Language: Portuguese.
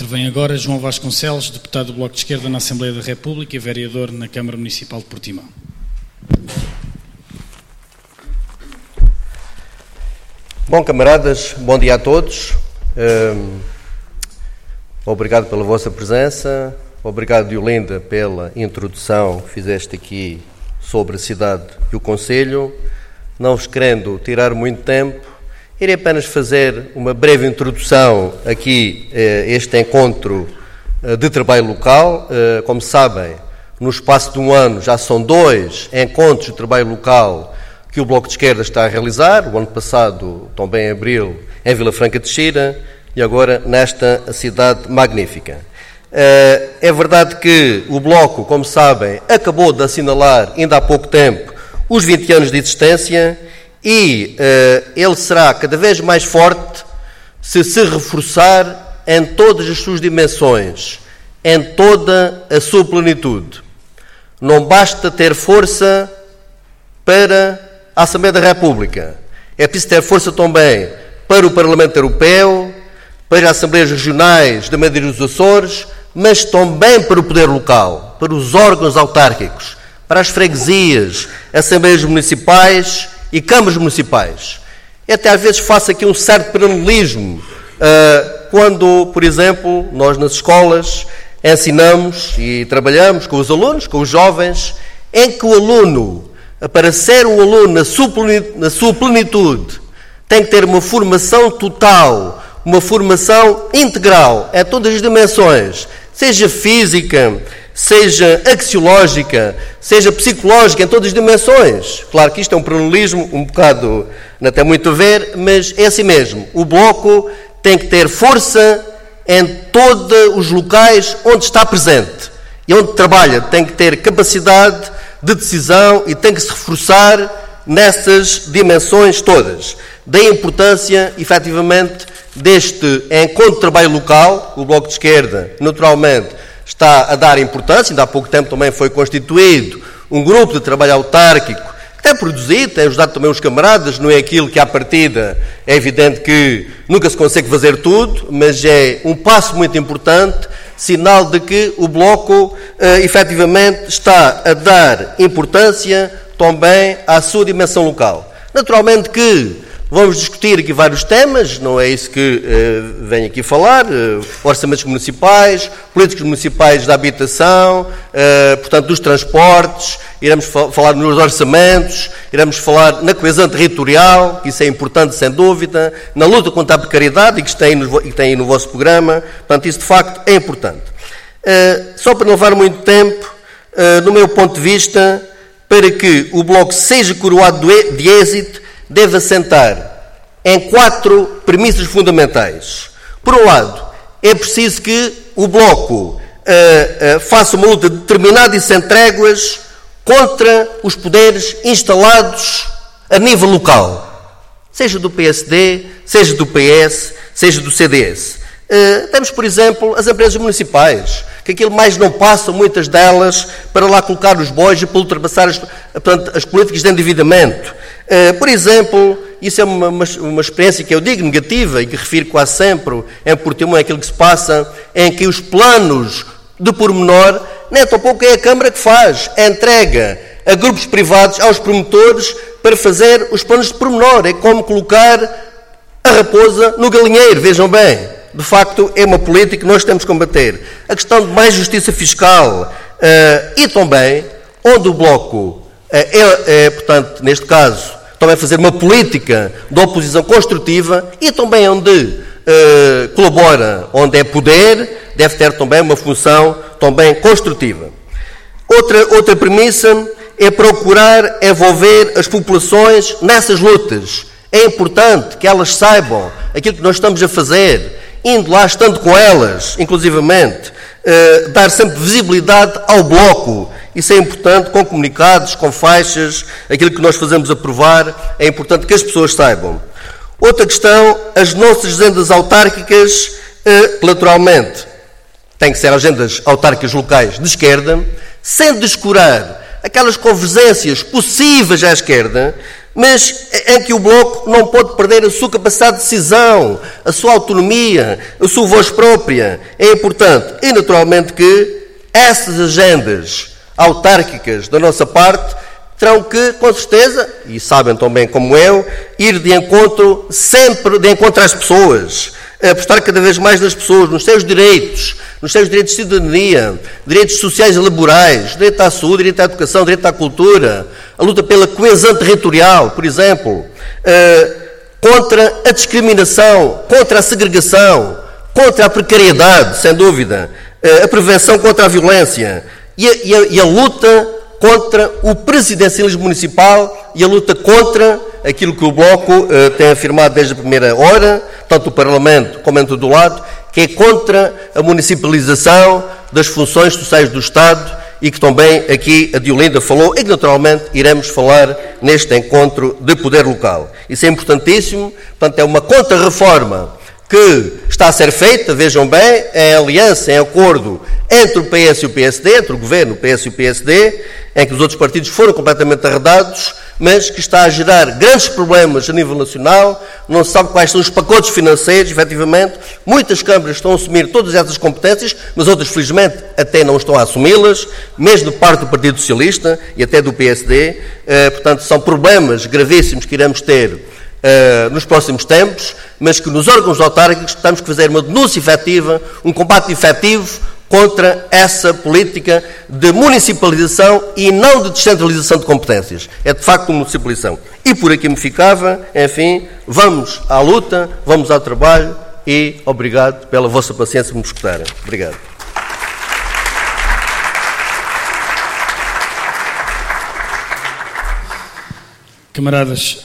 Intervém agora João Vasconcelos, deputado do Bloco de Esquerda na Assembleia da República e vereador na Câmara Municipal de Portimão. Bom, camaradas, bom dia a todos. Um, obrigado pela vossa presença. Obrigado, Diolinda, pela introdução que fizeste aqui sobre a cidade e o Conselho. Não vos querendo tirar muito tempo, Irei apenas fazer uma breve introdução aqui a eh, este encontro eh, de trabalho local. Eh, como sabem, no espaço de um ano já são dois encontros de trabalho local que o Bloco de Esquerda está a realizar. O ano passado, também em abril, em Vila Franca de Xira e agora nesta cidade magnífica. É verdade que o Bloco, como sabem, acabou de assinalar ainda há pouco tempo os 20 anos de existência e uh, ele será cada vez mais forte se se reforçar em todas as suas dimensões, em toda a sua plenitude. Não basta ter força para a Assembleia da República, é preciso ter força também para o Parlamento Europeu, para as Assembleias Regionais da Madeira dos Açores, mas também para o poder local, para os órgãos autárquicos, para as freguesias, Assembleias Municipais e câmaras municipais. E até às vezes faço aqui um certo paralelismo uh, quando, por exemplo, nós nas escolas ensinamos e trabalhamos com os alunos, com os jovens, em que o aluno, para ser um aluno na sua, plenitude, tem que ter uma formação total, uma formação integral em todas as dimensões, seja física, seja axiológica, seja psicológica, em todas as dimensões. Claro que isto é um paralelismo um bocado, não tem muito a ver, mas é assim mesmo. O Bloco tem que ter força em todos os locais onde está presente e onde trabalha. Tem que ter capacidade de decisão e tem que se reforçar nessas dimensões todas. Da importância, efetivamente, deste encontro de trabalho local, o Bloco de Esquerda, naturalmente, está a dar importância, ainda há pouco tempo também foi constituído um grupo de trabalho autárquico que tem produzido, tem ajudado também os camaradas, não é aquilo que à partida é evidente que nunca se consegue fazer tudo, mas é um passo muito importante, sinal de que o Bloco eh, efetivamente está a dar importância também à sua dimensão local. Naturalmente que Vamos discutir aqui vários temas, não é isso que uh, venho aqui falar, uh, orçamentos municipais, políticas municipais da habitação, uh, portanto, dos transportes, iremos fa falar nos orçamentos, iremos falar na coesão territorial, que isso é importante sem dúvida, na luta contra a precariedade, e que tem, no, que tem no vosso programa, portanto, isso de facto é importante. só para não levar muito tempo, no meu ponto de vista, para que o Bloco seja coroado de êxito, deve assentar em quatro premissas fundamentais. Por um lado, é preciso que o Bloco uh, uh, faça uma luta determinada e sem tréguas contra os poderes instalados a nível local, seja do PSD, seja do PS, seja do CDS. Uh, temos, por exemplo, as empresas municipais, que aquilo mais não passa, muitas delas, para lá colocar os bois e para ultrapassar as, portanto, as políticas de endividamento. Uh, por exemplo, isso é uma, uma, experiência que eu digo negativa e que refiro quase sempre em Portimão, é aquilo que se passa em que os planos de pormenor, nem tão pouco é a Câmara que faz, é entrega a grupos privados, aos promotores, para fazer os planos de pormenor. É como colocar a raposa no galinheiro, vejam bem de facto, é uma política que nós temos que combater. A questão de mais justiça fiscal uh, e também onde o Bloco uh, é, é, portanto, neste caso, também fazer uma política de oposição construtiva e também onde uh, colabora, onde é poder, deve ter também uma função também construtiva. Outra, outra premissa é procurar envolver as populações nessas lutas. É importante que elas saibam aquilo que nós estamos a fazer, indo lá, estando com elas, inclusivamente, uh, dar sempre visibilidade ao bloco. Isso é importante, com comunicados, com faixas, aquilo que nós fazemos aprovar, é importante que as pessoas saibam. Outra questão, as nossas agendas autárquicas, naturalmente, têm que ser agendas autárquicas locais de esquerda, sem descurar aquelas convergências possíveis à esquerda, mas em que o Bloco não pode perder a sua capacidade de decisão, a sua autonomia, a sua voz própria. É importante. E, naturalmente, que essas agendas autárquicas da nossa parte terão que, com certeza, e sabem tão bem como eu, ir de encontro sempre de encontro às pessoas, apostar cada vez mais nas pessoas, nos seus direitos, nos seus direitos de cidadania, direitos sociais e laborais, direito à saúde, direito à educação, direito à cultura, a luta pela coesão territorial, por exemplo, eh, contra a discriminação, contra a segregação, contra a precariedade, sem dúvida, eh, a prevenção contra a violência e a, e a, e a luta contra o presidencialismo municipal e a luta contra aquilo que o Bloco uh, tem afirmado desde a primeira hora, tanto o Parlamento como em todo o lado, que é contra a municipalização das funções sociais do Estado e que também aqui a Diolinda falou e que naturalmente iremos falar neste encontro de poder local. Isso é importantíssimo, portanto é uma contra-reforma que está a ser feita, vejam bem, em aliança, em acordo entre o PS e o PSD, entre o governo, o PS e o PSD, em que os outros partidos foram completamente arredados, mas que está a gerar grandes problemas a nível nacional, não se sabe quais são os pacotes financeiros, efetivamente. Muitas câmaras estão a assumir todas essas competências, mas outras, felizmente, até não estão a assumi-las, mesmo de parte do Partido Socialista e até do PSD. Eh, portanto, são problemas gravíssimos que iremos ter Uh, nos próximos tempos, mas que nos órgãos autárquicos temos que fazer uma denúncia efetiva, um combate efetivo contra essa política de municipalização e não de descentralização de competências. É de facto uma municipalização. E por aqui me ficava, enfim, vamos à luta, vamos ao trabalho e obrigado pela vossa paciência de me escutarem. Obrigado. Camaradas,